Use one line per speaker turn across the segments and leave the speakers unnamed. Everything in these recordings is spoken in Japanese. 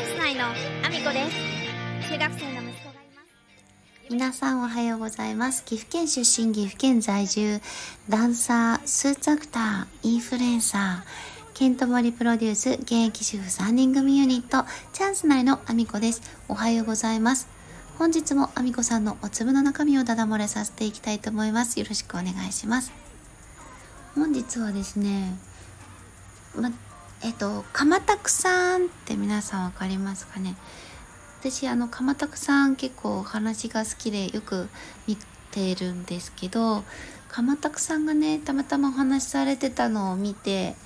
ャンス内のアミコです中学生の息子がいます
皆さんおはようございます。岐阜県出身、岐阜県在住、ダンサー、スーツアクター、インフルエンサー、ケントモリプロデュース、現役主婦3人組ユニット、チャンス内のアミコです。おはようございます。本日もアミコさんのお粒の中身をダダ漏れさせていきたいと思います。よろしくお願いします。本日はですね、ま、えっと、かまたくさんって皆さんわかりますかね？私あの鎌田さん結構お話が好きでよく見てるんですけど鎌田さんがねたまたまお話しされてたのを見て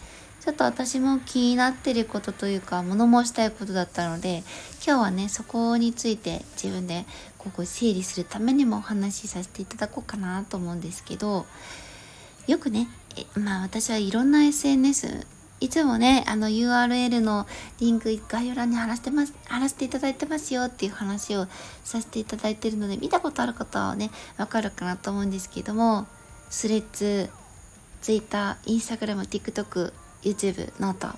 ちょっと私も気になってることというか物申したいことだったので今日はねそこについて自分でここ整理するためにもお話しさせていただこうかなと思うんですけどよくねまあ私はいろんな SNS いつもね、あの URL のリンク概要欄に貼らせてます、貼らせていただいてますよっていう話をさせていただいてるので、見たことある方はね、わかるかなと思うんですけども、 Threads、Twitter、Instagram、TikTok、YouTube、 note、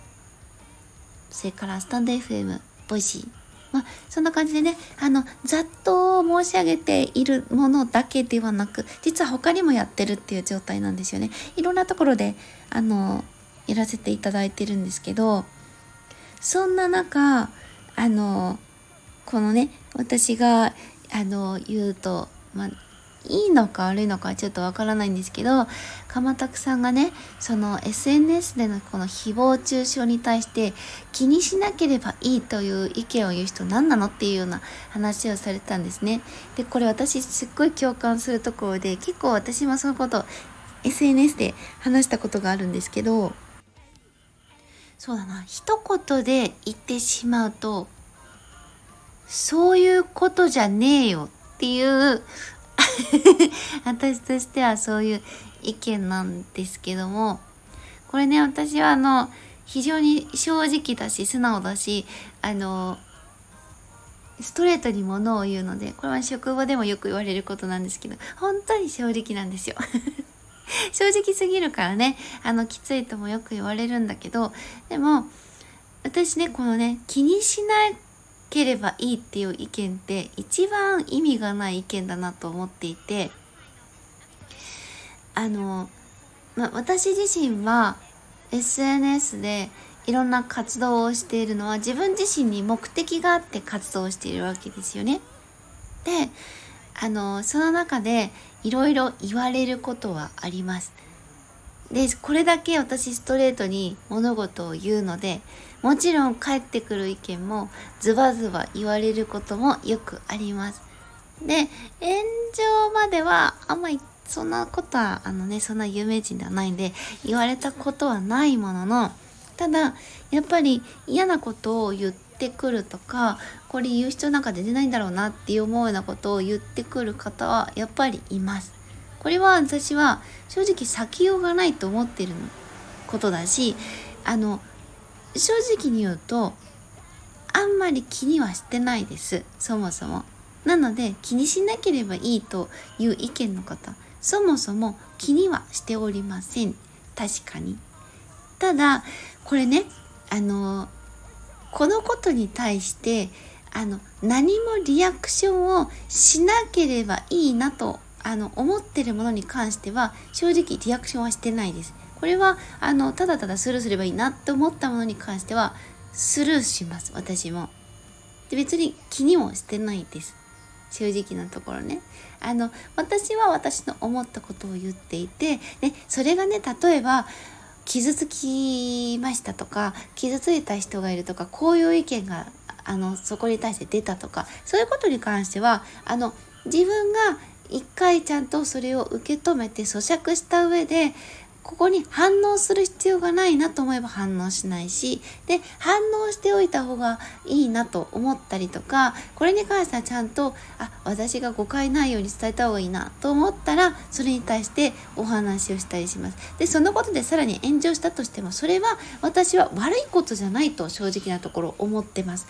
それからスタンド FM、 Voicy、まあ、そんな感じでね、あの、ざっと申し上げているものだけではなく、実は他にもやってるっていう状態なんですよね。いろんなところで、あの、やらせていただいてるんですけどそんな中あのこのね私があの言うと、ま、いいのか悪いのかちょっとわからないんですけど鎌田さんがねその SNS でのこの誹謗中傷に対して気にしなければいいという意見を言う人何なのっていうような話をされたんですね。でこれ私すっごい共感するところで結構私もそのこと SNS で話したことがあるんですけどそうだな。一言で言ってしまうとそういうことじゃねえよっていう 私としてはそういう意見なんですけどもこれね私はあの非常に正直だし素直だしあのストレートにものを言うのでこれは職場でもよく言われることなんですけど本当に正直なんですよ。正直すぎるからねあのきついともよく言われるんだけどでも私ねこのね気にしなければいいっていう意見って一番意味がない意見だなと思っていてあの、ま私自身は SNS でいろんな活動をしているのは自分自身に目的があって活動しているわけですよね。であのその中でいろいろ言われることはあります。でこれだけ私ストレートに物事を言うのでもちろん返ってくる意見もズバズバ言われることもよくあります。で炎上まではあんまりそんなことはあのねそんな有名人ではないんで言われたことはないもののただやっぱり嫌なことを言っててくるとかこれ言う人なんか出てないんだろうなって思うようなことを言ってくる方はやっぱりいます。これは私は正直避けようがないと思ってることだしあの正直に言うとあんまり気にはしてないですそもそも。なので気にしなければいいという意見の方そもそも気にはしておりません確かに。ただこれねあのこのことに対してあの何もリアクションをしなければいいなとあの思ってるものに関しては正直リアクションはしてないです。これはあのただただスルーすればいいなって思ったものに関してはスルーします私も。で別に気にもしてないです。正直なところね。あの私は私の思ったことを言っていてでそれがね例えば傷つきましたとか傷ついた人がいるとかこういう意見があのそこに対して出たとかそういうことに関してはあの自分が一回ちゃんとそれを受け止めて咀嚼した上でここに反応する必要がないなと思えば反応しないしで反応しておいた方がいいなと思ったりとかこれに関してはちゃんとあ私が誤解ないように伝えた方がいいなと思ったらそれに対してお話をしたりします。でそのことでさらに炎上したとしてもそれは私は悪いことじゃないと正直なところ思ってます。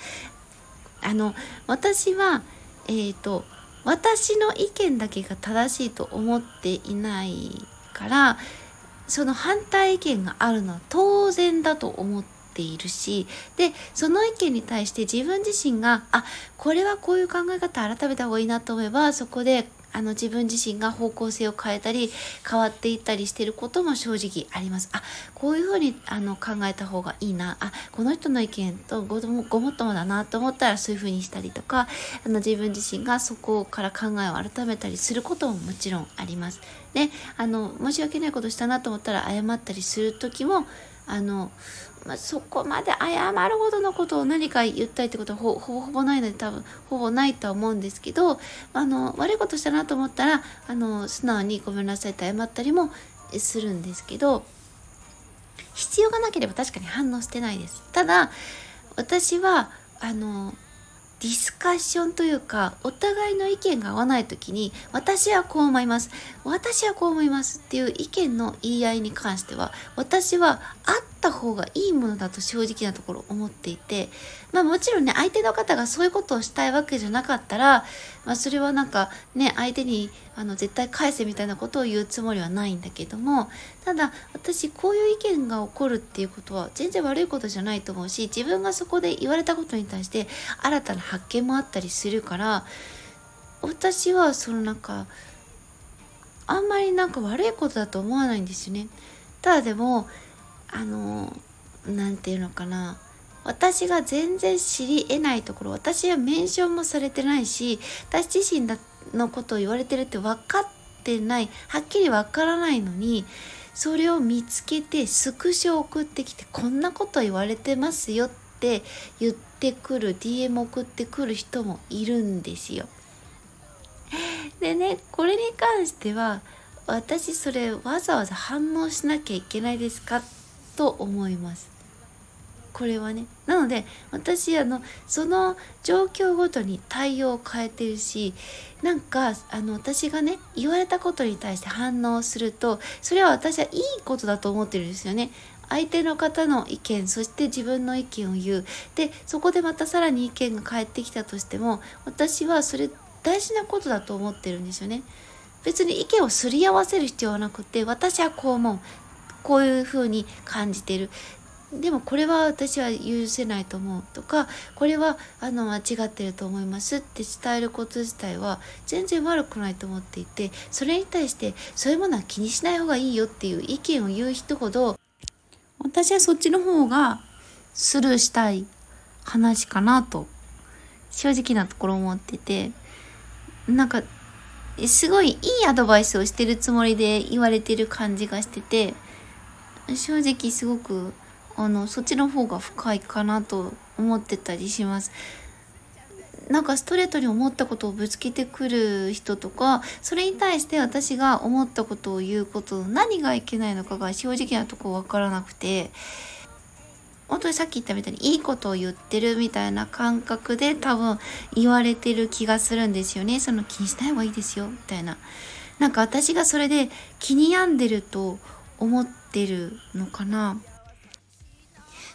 あの私はえっ、ー、と私の意見だけが正しいと思っていないからその反対意見があるのは当然だと思っているしでその意見に対して自分自身があこれはこういう考え方改めた方がいいなと思えばそこであの自分自身が方向性を変えたり変わっていったりしてることも正直あります。あこういうふうにあの考えた方がいいなあこの人の意見とごごもっともだなと思ったらそういうふうにしたりとかあの自分自身がそこから考えを改めたりすることももちろんあります。であの申し訳ないことしたなと思ったら謝ったりする時もあのまあ、そこまで謝るほどのことを何か言ったりってことはほぼほぼないので多分ほぼないとは思うんですけどあの悪いことしたなと思ったらあの素直にごめんなさいって謝ったりもするんですけど必要がなければ確かに反応してないです。ただ私はあのディスカッションというかお互いの意見が合わない時に私はこう思います私はこう思いますっていう意見の言い合いに関しては私はあった方がいいものだと正直なところ思っていてまあもちろんね相手の方がそういうことをしたいわけじゃなかったら、まあ、それはなんかね相手にあの絶対返せみたいなことを言うつもりはないんだけどもただ私こういう意見が起こるっていうことは全然悪いことじゃないと思うし自分がそこで言われたことに対して新たな発見もあったりするから私はそのなんかあんまりなんか悪いことだと思わないんですよね。ただでもあの何て言うのかな私が全然知り得ないところ私はメンションもされてないし私自身のことを言われてるって分かってないはっきり分からないのにそれを見つけてスクショ送ってきてこんなこと言われてますよって言ってくる DM 送ってくる人もいるんですよ。でねこれに関しては私それわざわざ反応しなきゃいけないですかと思います。これはねなので私あのその状況ごとに対応を変えてるしなんかあの私がね言われたことに対して反応するとそれは私はいいことだと思ってるんですよね。相手の方の意見そして自分の意見を言うでそこでまたさらに意見が返ってきたとしても私はそれ大事なことだと思ってるんですよね。別に意見をすり合わせる必要はなくて私はこう思うこういうふうに感じてる。でもこれは私は許せないと思うとかこれはあの間違ってると思いますって伝えること自体は全然悪くないと思っていてそれに対してそういうものは気にしない方がいいよっていう意見を言う人ほど私はそっちの方がスルーしたい話かなと正直なところ思っててなんかすごいいいアドバイスをしてるつもりで言われてる感じがしてて正直すごくあのそっちの方が深いかなと思ってたりします。なんかストレートに思ったことをぶつけてくる人とかそれに対して私が思ったことを言うこと何がいけないのかが正直なとこ分からなくて本当にさっき言ったみたいにいいことを言ってるみたいな感覚で多分言われてる気がするんですよねその気にしない方がいいですよみたいななんか私がそれで気に病んでると思ってるのかな。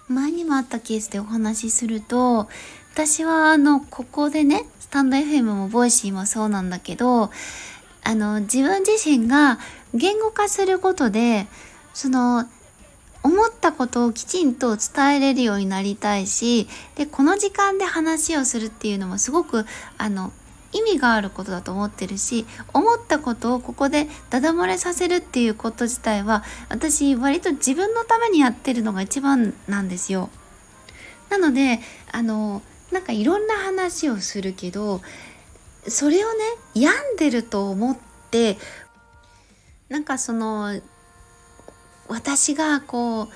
前にもあったケースでお話しすると私はあのここでねスタンド FM も Voicy もそうなんだけどあの自分自身が言語化することでその思ったことをきちんと伝えれるようになりたいしでこの時間で話をするっていうのもすごくあの意味があることだと思ってるし思ったことをここでダダ漏れさせるっていうこと自体は私割と自分のためにやってるのが一番なんですよ。なのであのなんかいろんな話をするけどそれをね病んでると思ってなんかその私がこう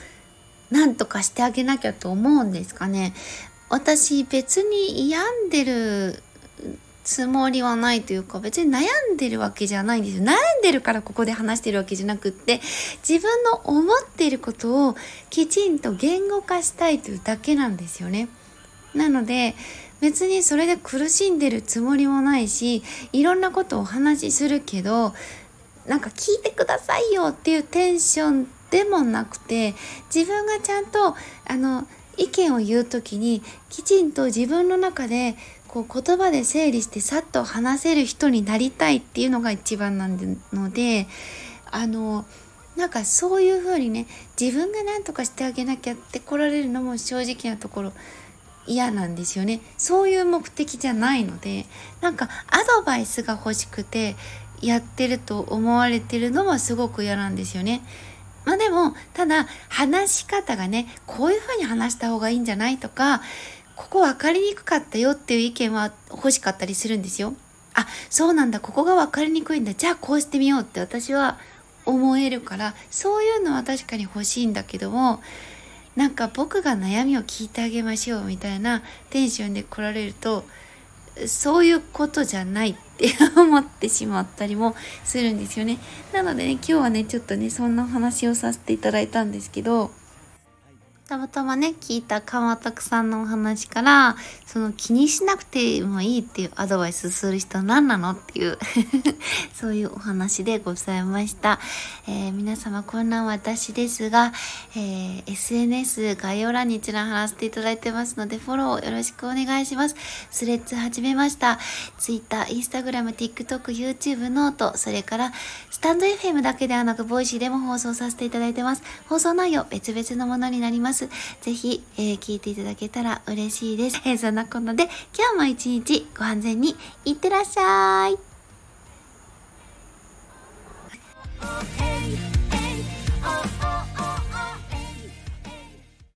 何とかしてあげなきゃと思うんですかね。私別に病んでるつもりはないというか別に悩んでるわけじゃないんですよ。悩んでるからここで話してるわけじゃなくって自分の思っていることをきちんと言語化したいというだけなんですよね。なので別にそれで苦しんでるつもりもないしいろんなことをお話しするけどなんか聞いてくださいよっていうテンションでもなくて自分がちゃんとあの意見を言う時にきちんと自分の中でこう言葉で整理してさっと話せる人になりたいっていうのが一番なのであのなんかそういう風にね自分が何とかしてあげなきゃって来られるのも正直なところ嫌なんですよねそういう目的じゃないのでなんかアドバイスが欲しくてやってると思われてるのはすごく嫌なんですよね。まあでもただ話し方がねこういう風に話した方がいいんじゃないとかここ分かりにくかったよっていう意見は欲しかったりするんですよ。あそうなんだここが分かりにくいんだじゃあこうしてみようって私は思えるからそういうのは確かに欲しいんだけどもなんか僕が悩みを聞いてあげましょうみたいなテンションで来られるとそういうことじゃないって思ってしまったりもするんですよね。なのでね今日はねちょっとねそんなお話をさせていただいたんですけどたまたまね聞いた川拓さんのお話からその気にしなくてもいいっていうアドバイスする人何なのっていう そういうお話でございました、えー、皆様こんなん私ですが、えー、SNS 概要欄に一覧貼らせていただいてますのでフォローよろしくお願いします。 Threads 始めました。Twitter、Instagram、TikTok、YouTube、 note それからスタンド FM だけではなく Voicy でも放送させていただいてます。放送内容別々のものになります。。ぜひ、えー、聞いていただけたら嬉しいです。えー、そんなこんなで、今日も一日ご安全にいってらっしゃい。Oh, hey, hey, oh, oh.